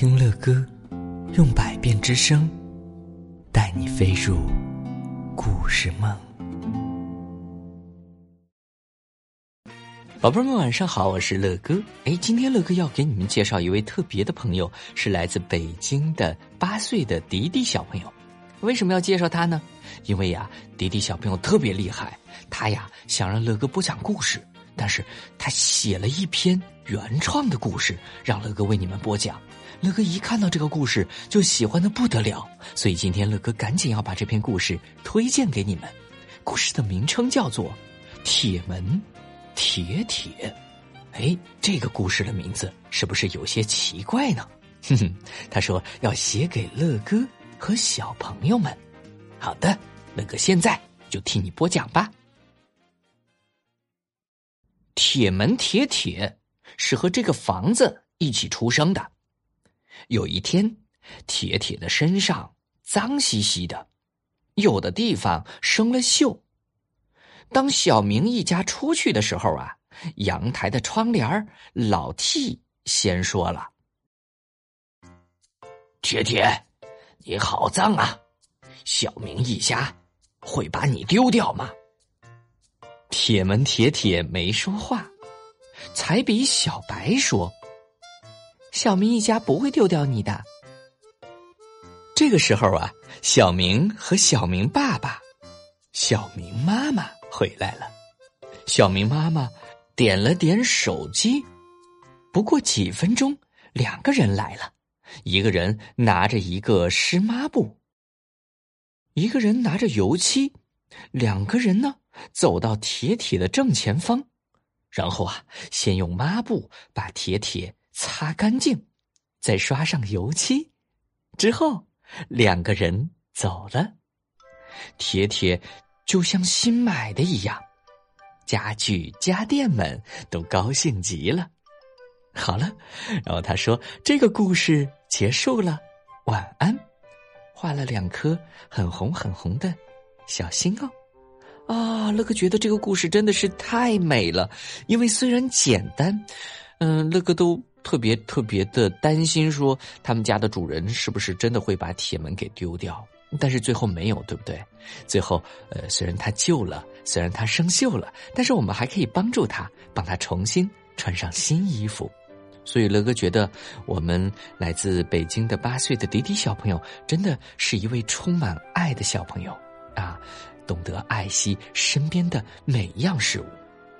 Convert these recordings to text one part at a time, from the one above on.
听乐歌，用百变之声，带你飞入故事梦。宝贝们，晚上好，我是乐哥。哎，今天乐哥要给你们介绍一位特别的朋友，是来自北京的八岁的迪迪小朋友。为什么要介绍他呢？因为呀，迪迪小朋友特别厉害，他呀想让乐哥播讲故事，但是他写了一篇原创的故事，让乐哥为你们播讲。乐哥一看到这个故事就喜欢的不得了，所以今天乐哥赶紧要把这篇故事推荐给你们。故事的名称叫做《铁门铁铁》。哎，这个故事的名字是不是有些奇怪呢？哼哼，他说要写给乐哥和小朋友们。好的，乐哥现在就替你播讲吧。铁门铁铁是和这个房子一起出生的。有一天，铁铁的身上脏兮兮的，有的地方生了锈。当小明一家出去的时候啊，阳台的窗帘老 T 先说了：“铁铁，你好脏啊！小明一家会把你丢掉吗？”铁门铁铁没说话，彩笔小白说。小明一家不会丢掉你的。这个时候啊，小明和小明爸爸、小明妈妈回来了。小明妈妈点了点手机，不过几分钟，两个人来了，一个人拿着一个湿抹布，一个人拿着油漆，两个人呢走到铁铁的正前方，然后啊，先用抹布把铁铁。擦干净，再刷上油漆，之后两个人走了。铁铁就像新买的一样，家具家电们都高兴极了。好了，然后他说：“这个故事结束了，晚安。”画了两颗很红很红的小心哦。啊，乐哥觉得这个故事真的是太美了，因为虽然简单，嗯，乐哥都。特别特别的担心，说他们家的主人是不是真的会把铁门给丢掉？但是最后没有，对不对？最后，呃，虽然他旧了，虽然他生锈了，但是我们还可以帮助他，帮他重新穿上新衣服。所以乐哥觉得，我们来自北京的八岁的迪迪小朋友，真的是一位充满爱的小朋友啊，懂得爱惜身边的每一样事物。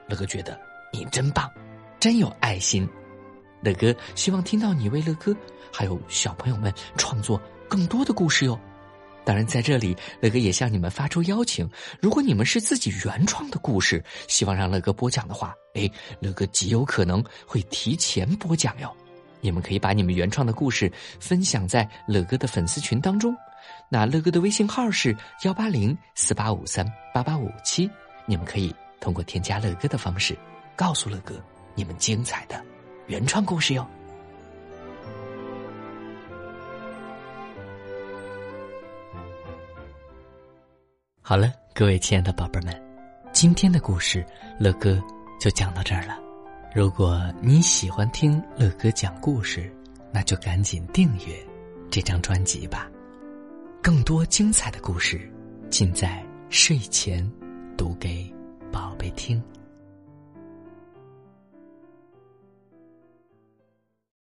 乐哥觉得你真棒，真有爱心。乐哥希望听到你为乐哥还有小朋友们创作更多的故事哟。当然，在这里，乐哥也向你们发出邀请：如果你们是自己原创的故事，希望让乐哥播讲的话，哎，乐哥极有可能会提前播讲哟。你们可以把你们原创的故事分享在乐哥的粉丝群当中。那乐哥的微信号是幺八零四八五三八八五七，你们可以通过添加乐哥的方式，告诉乐哥你们精彩的。原创故事哟。好了，各位亲爱的宝贝们，今天的故事乐哥就讲到这儿了。如果你喜欢听乐哥讲故事，那就赶紧订阅这张专辑吧。更多精彩的故事，尽在睡前读给宝贝听。